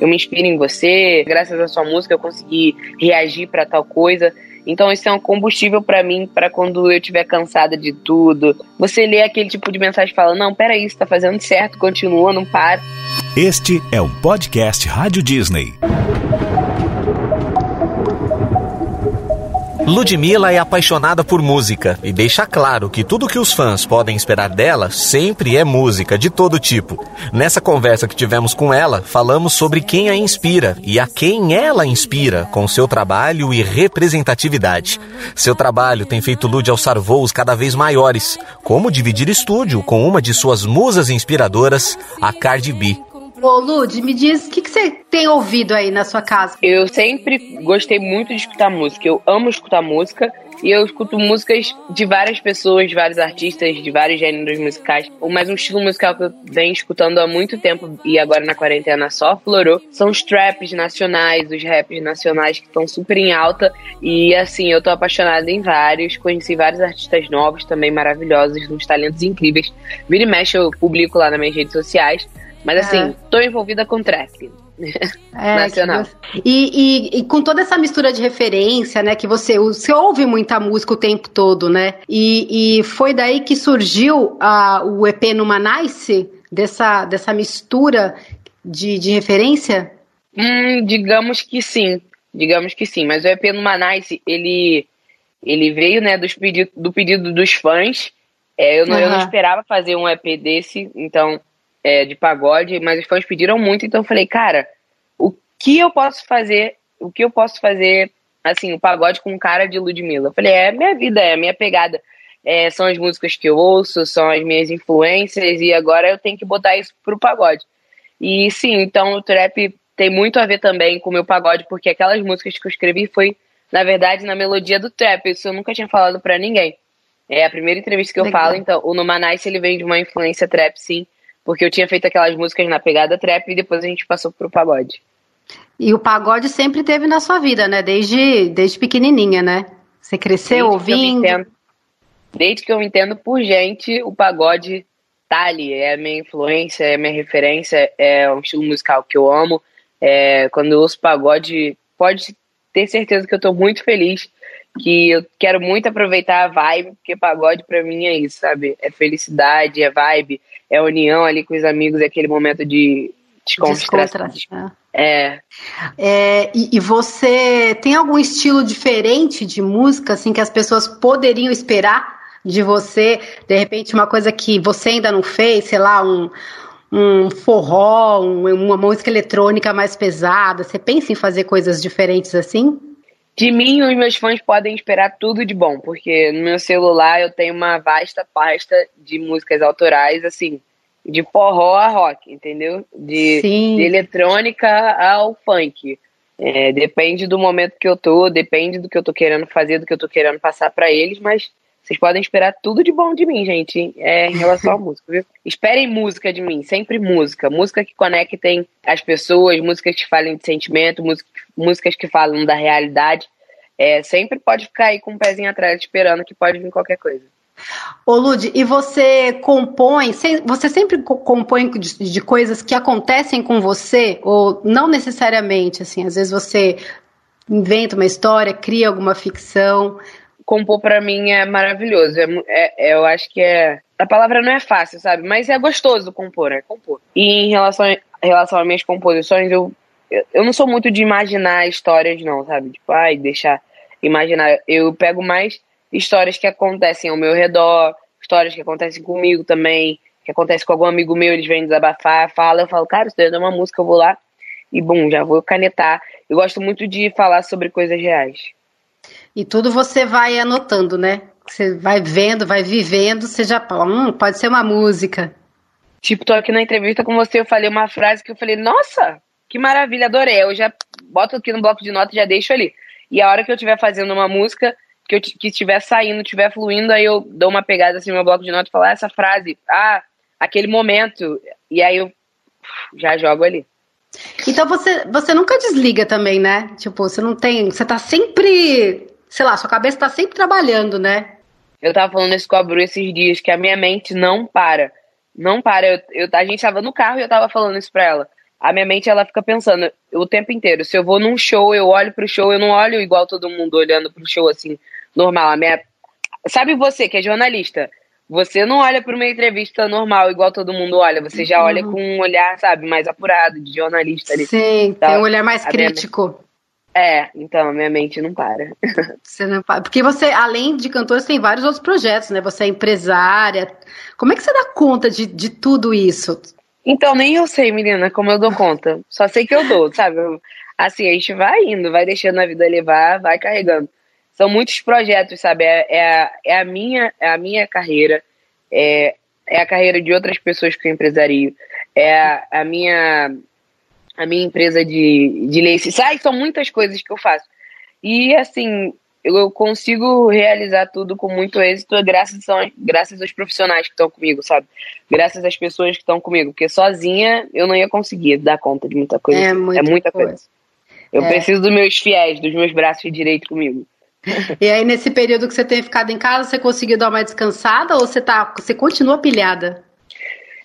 eu me inspiro em você, graças à sua música eu consegui reagir para tal coisa. Então isso é um combustível para mim para quando eu estiver cansada de tudo. Você lê aquele tipo de mensagem e fala: "Não, peraí, isso tá fazendo certo, continua, não para". Este é um podcast Rádio Disney. Ludmilla é apaixonada por música e deixa claro que tudo que os fãs podem esperar dela sempre é música de todo tipo. Nessa conversa que tivemos com ela, falamos sobre quem a inspira e a quem ela inspira com seu trabalho e representatividade. Seu trabalho tem feito Lud alçar voos cada vez maiores, como dividir estúdio com uma de suas musas inspiradoras, a Cardi B. Ô, Lud, me diz o que, que você tem ouvido aí na sua casa? Eu sempre gostei muito de escutar música. Eu amo escutar música e eu escuto músicas de várias pessoas, de vários artistas, de vários gêneros musicais. Mas um estilo musical que eu venho escutando há muito tempo e agora na quarentena só florou são os traps nacionais, os raps nacionais que estão super em alta. E assim, eu tô apaixonada em vários. Conheci vários artistas novos também maravilhosos, uns talentos incríveis. Vira e mexe, eu publico lá nas minhas redes sociais. Mas assim, é. tô envolvida com trap. É, nacional. E, e, e, com toda essa mistura de referência, né, que você, você ouve muita música o tempo todo, né? E, e foi daí que surgiu a, o EP Numa Nice, dessa, dessa mistura de, de referência? Hum, digamos que sim. Digamos que sim. Mas o EP Numa Nice, ele, ele veio, né, dos pedido, do pedido dos fãs. É, eu, não, uhum. eu não esperava fazer um EP desse, então é, de pagode, mas os fãs pediram muito, então eu falei, cara, o que eu posso fazer? O que eu posso fazer, assim, o pagode com cara de Ludmilla? Eu falei, é minha vida, é minha pegada. É, são as músicas que eu ouço, são as minhas influências, e agora eu tenho que botar isso pro pagode. E sim, então o trap tem muito a ver também com o meu pagode, porque aquelas músicas que eu escrevi foi, na verdade, na melodia do trap. Isso eu nunca tinha falado para ninguém. É a primeira entrevista que eu Legal. falo, então o Numanice ele vem de uma influência trap, sim. Porque eu tinha feito aquelas músicas na pegada trap e depois a gente passou pro pagode. E o pagode sempre teve na sua vida, né? Desde, desde pequenininha, né? Você cresceu desde ouvindo? Que entendo, desde que eu me entendo por gente, o pagode tá ali. É a minha influência, é a minha referência, é um estilo musical que eu amo. É, quando eu ouço pagode, pode ter certeza que eu tô muito feliz que eu quero muito aproveitar a vibe, porque pagode para mim é isso, sabe? É felicidade, é vibe, é união ali com os amigos, é aquele momento de descontração. É. é e, e, você tem algum estilo diferente de música, assim, que as pessoas poderiam esperar de você? De repente, uma coisa que você ainda não fez, sei lá, um, um forró, um, uma música eletrônica mais pesada. Você pensa em fazer coisas diferentes assim? De mim, os meus fãs podem esperar tudo de bom, porque no meu celular eu tenho uma vasta pasta de músicas autorais, assim, de forró a rock, entendeu? De, de eletrônica ao funk. É, depende do momento que eu tô, depende do que eu tô querendo fazer, do que eu tô querendo passar para eles, mas vocês podem esperar tudo de bom de mim, gente, é, em relação à música, viu? Esperem música de mim, sempre música. Música que conectem as pessoas, músicas que falem de sentimento, música, músicas que falam da realidade. É, sempre pode ficar aí com um pezinho atrás esperando que pode vir qualquer coisa. Ô Lud, e você compõe, você sempre compõe de, de, coisas que acontecem com você, ou não necessariamente, assim, às vezes você inventa uma história, cria alguma ficção, compor para mim é maravilhoso. É, é, eu acho que é. A palavra não é fácil, sabe? Mas é gostoso compor, é compor. E em relação, em relação às minhas composições, eu, eu não sou muito de imaginar histórias, não, sabe? Tipo, ai, deixar imaginar. Eu pego mais histórias que acontecem ao meu redor, histórias que acontecem comigo também, que acontece com algum amigo meu, eles vêm desabafar, fala, eu falo, cara, isso daí é uma música, eu vou lá e, bum, já vou canetar. Eu gosto muito de falar sobre coisas reais. E tudo você vai anotando, né? Você vai vendo, vai vivendo, você já. Hum, pode ser uma música. Tipo, tô aqui na entrevista com você, eu falei uma frase que eu falei, nossa, que maravilha, adorei. Eu já boto aqui no bloco de notas e já deixo ali. E a hora que eu estiver fazendo uma música, que eu que estiver saindo, estiver fluindo, aí eu dou uma pegada assim no meu bloco de notas e falo, ah, essa frase, ah, aquele momento. E aí eu já jogo ali. Então você, você nunca desliga também, né? Tipo, você não tem. Você tá sempre sei lá, sua cabeça tá sempre trabalhando, né? Eu tava falando isso com a Bru esses dias, que a minha mente não para. Não para. Eu, eu, a gente tava no carro e eu tava falando isso pra ela. a minha mente ela fica pensando o tempo inteiro. Se eu vou num show, eu olho pro show, eu não olho igual todo mundo olhando pro show assim, normal. A minha... Sabe você que é jornalista? Você não olha para uma entrevista normal, igual todo mundo olha. Você já olha uhum. com um olhar, sabe, mais apurado, de jornalista ali. Sim, então, tem um olhar mais crítico. É, então a minha mente não para. Você não para. Porque você, além de cantor, você tem vários outros projetos, né? Você é empresária. Como é que você dá conta de, de tudo isso? Então, nem eu sei, menina, como eu dou conta. Só sei que eu dou, sabe? Assim, a gente vai indo, vai deixando a vida levar, vai carregando são muitos projetos, sabe? É, é, é, a, minha, é a minha carreira, é, é a carreira de outras pessoas que eu empresario, é a, a minha a minha empresa de, de lace. Sai, são muitas coisas que eu faço. E assim, eu consigo realizar tudo com muito êxito graças, são, graças aos profissionais que estão comigo, sabe? Graças às pessoas que estão comigo. Porque sozinha eu não ia conseguir dar conta de muita coisa. É muita, é muita coisa. coisa. Eu é. preciso dos meus fiéis, dos meus braços direitos comigo. E aí, nesse período que você tem ficado em casa, você conseguiu dar uma descansada ou você, tá, você continua pilhada?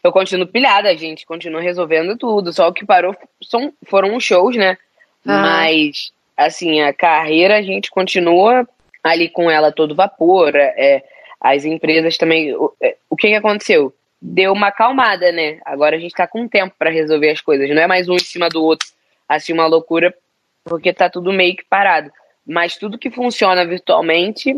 Eu continuo pilhada, a gente continua resolvendo tudo. Só o que parou são, foram os shows, né? Ah. Mas, assim, a carreira a gente continua ali com ela todo vapor. É, as empresas também. O, é, o que, que aconteceu? Deu uma acalmada, né? Agora a gente tá com tempo para resolver as coisas. Não é mais um em cima do outro, assim, uma loucura, porque tá tudo meio que parado. Mas tudo que funciona virtualmente,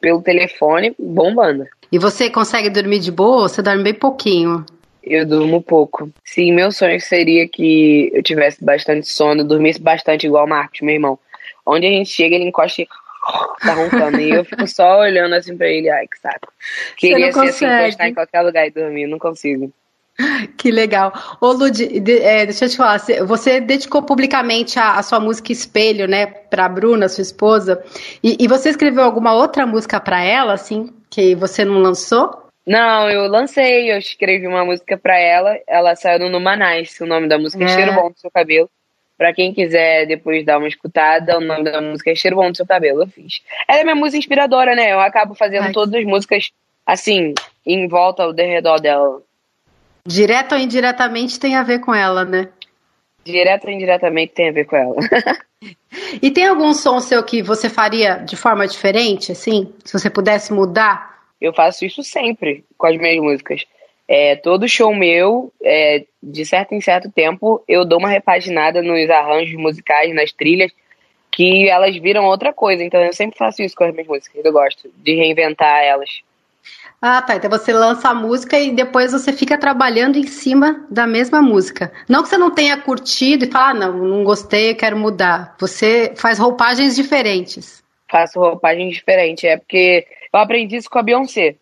pelo telefone, bombando. E você consegue dormir de boa ou você dorme bem pouquinho? Eu durmo pouco. Sim, meu sonho seria que eu tivesse bastante sono, dormisse bastante igual o Marcos, meu irmão. Onde a gente chega, ele encosta e tá roncando. e eu fico só olhando assim pra ele, ai que saco. Queria ser assim, encostar em qualquer lugar e dormir, não consigo. Que legal. Ô, Lud, de, é, deixa eu te falar, você dedicou publicamente a, a sua música Espelho, né, pra Bruna, sua esposa, e, e você escreveu alguma outra música para ela, assim, que você não lançou? Não, eu lancei, eu escrevi uma música para ela, ela saiu no Numanice, o nome da música é, Cheiro Bom do Seu Cabelo. Pra quem quiser depois dar uma escutada, o nome da música é Cheiro Bom do Seu Cabelo, eu fiz. Ela é minha música inspiradora, né? Eu acabo fazendo Ai. todas as músicas, assim, em volta ao redor dela. Direto ou indiretamente tem a ver com ela, né? Direto ou indiretamente tem a ver com ela. e tem algum som seu que você faria de forma diferente, assim? Se você pudesse mudar? Eu faço isso sempre com as minhas músicas. É, todo show meu, é, de certo em certo tempo, eu dou uma repaginada nos arranjos musicais, nas trilhas, que elas viram outra coisa. Então eu sempre faço isso com as minhas músicas. Eu gosto de reinventar elas. Ah, tá. Então você lança a música e depois você fica trabalhando em cima da mesma música. Não que você não tenha curtido e fala, ah, não, não gostei, quero mudar. Você faz roupagens diferentes. Faço roupagens diferentes. É porque eu aprendi isso com a Beyoncé.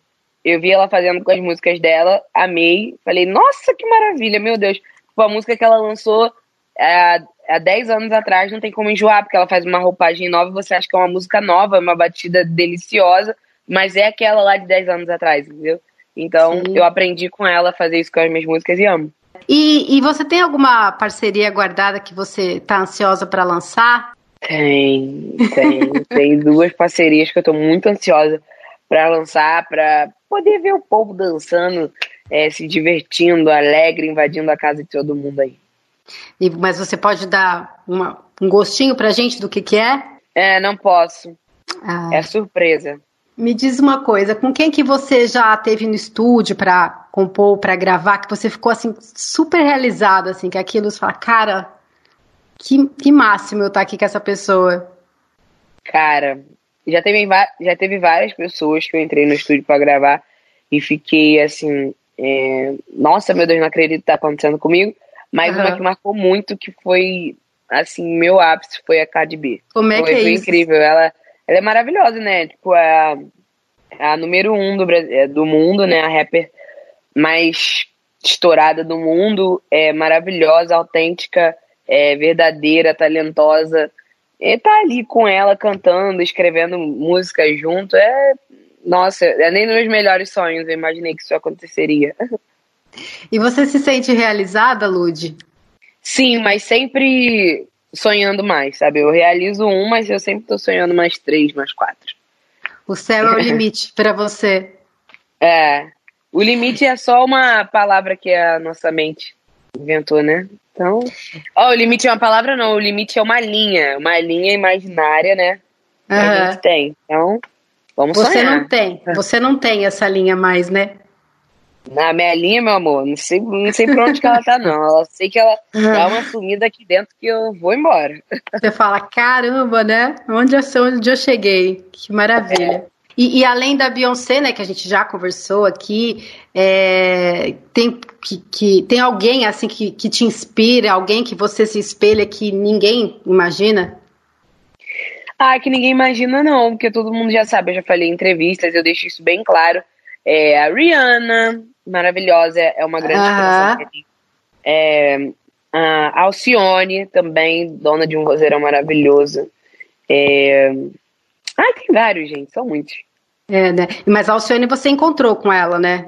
Eu vi ela fazendo com as músicas dela, amei. Falei, nossa, que maravilha, meu Deus. Tipo, a música que ela lançou é, há 10 anos atrás, não tem como enjoar, porque ela faz uma roupagem nova e você acha que é uma música nova, uma batida deliciosa mas é aquela lá de 10 anos atrás, entendeu? Então Sim. eu aprendi com ela a fazer isso com as minhas músicas e amo. E, e você tem alguma parceria guardada que você tá ansiosa para lançar? Tem, tem. tem duas parcerias que eu tô muito ansiosa para lançar, para poder ver o povo dançando, é, se divertindo, alegre, invadindo a casa de todo mundo aí. E, mas você pode dar uma, um gostinho pra gente do que que é? É, não posso. Ah. É surpresa. Me diz uma coisa, com quem que você já teve no estúdio para compor, para gravar, que você ficou assim super realizado, assim, que aquilo você fala, cara, que, que máximo eu estar tá aqui com essa pessoa. Cara, já teve, já teve várias pessoas que eu entrei no estúdio para gravar e fiquei assim, é, nossa, meu Deus, não acredito que tá acontecendo comigo. Mas uhum. uma que marcou muito, que foi, assim, meu ápice, foi a Cardi B. Como é foi, que é foi isso? incrível. Ela, ela é maravilhosa, né? Tipo, é a, é a número um do, é, do mundo, né? A rapper mais estourada do mundo. É maravilhosa, autêntica, é verdadeira, talentosa. E tá ali com ela cantando, escrevendo música junto. É. Nossa, é nem nos meus melhores sonhos eu imaginei que isso aconteceria. E você se sente realizada, Lud? Sim, mas sempre sonhando mais, sabe? Eu realizo um, mas eu sempre tô sonhando mais três, mais quatro. O céu é o limite para você. É. O limite é só uma palavra que a nossa mente. Inventou, né? Então. Ó, oh, o limite é uma palavra, não. O limite é uma linha. Uma linha imaginária, né? Que uhum. a gente tem. Então, vamos Você sonhar. não tem. Você não tem essa linha mais, né? Na minha linha, meu amor, não sei, não sei pra onde que ela tá, não. Ela sei que ela dá uma sumida aqui dentro que eu vou embora. Você fala, caramba, né? Onde eu, onde eu cheguei? Que maravilha. É. E, e, além da Beyoncé, né, que a gente já conversou aqui, é, tem, que, que, tem alguém assim que, que te inspira, alguém que você se espelha que ninguém imagina? Ah, que ninguém imagina não, porque todo mundo já sabe, eu já falei em entrevistas, eu deixo isso bem claro. É, a Rihanna, maravilhosa, é uma grande inspiração. É, a Alcione, também, dona de um vozeirão maravilhoso. É, Ai, tem vários, gente, são muitos. É, né? Mas a Alcione você encontrou com ela, né?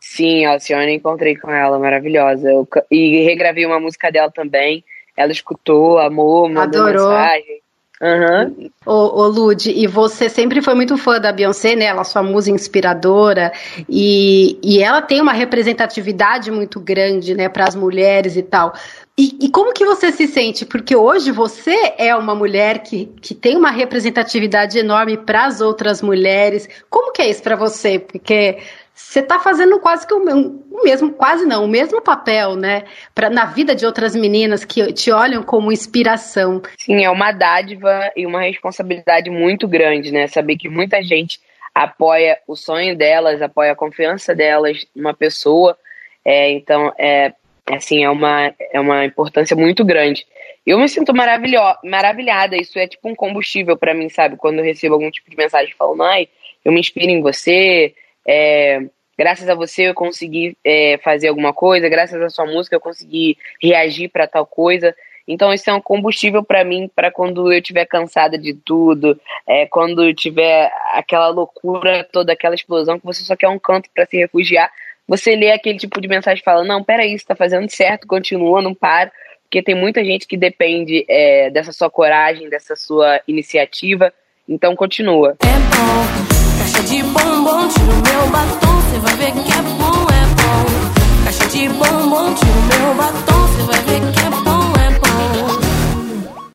Sim, a Alcione encontrei com ela, maravilhosa. Eu, e regravei uma música dela também. Ela escutou, amou, mandou Adorou. mensagem. Uhum. Ô, ô Lud, e você sempre foi muito fã da Beyoncé, né? Ela é sua musa inspiradora e, e ela tem uma representatividade muito grande, né, para as mulheres e tal. E, e, como que você se sente? Porque hoje você é uma mulher que, que tem uma representatividade enorme para as outras mulheres. Como que é isso para você? Porque você está fazendo quase que o, o, mesmo, quase não, o mesmo papel, né? Pra, na vida de outras meninas que te olham como inspiração. Sim, é uma dádiva e uma responsabilidade muito grande, né? Saber que muita gente apoia o sonho delas, apoia a confiança delas numa pessoa. É, então, é, assim, é uma, é uma importância muito grande. Eu me sinto maravilhada, isso é tipo um combustível para mim, sabe? Quando eu recebo algum tipo de mensagem falando, ai, eu me inspiro em você, é, graças a você eu consegui é, fazer alguma coisa, graças à sua música eu consegui reagir para tal coisa. Então isso é um combustível para mim para quando eu estiver cansada de tudo, é, quando tiver aquela loucura toda, aquela explosão que você só quer um canto para se refugiar você lê aquele tipo de mensagem e fala, não, peraí, você tá fazendo certo, continua, não para, porque tem muita gente que depende é, dessa sua coragem, dessa sua iniciativa, então continua. É bom, de bombom, tira o meu batom, cê vai ver que é bom, é bom. Caixa de bombom, tira o meu batom, cê vai ver que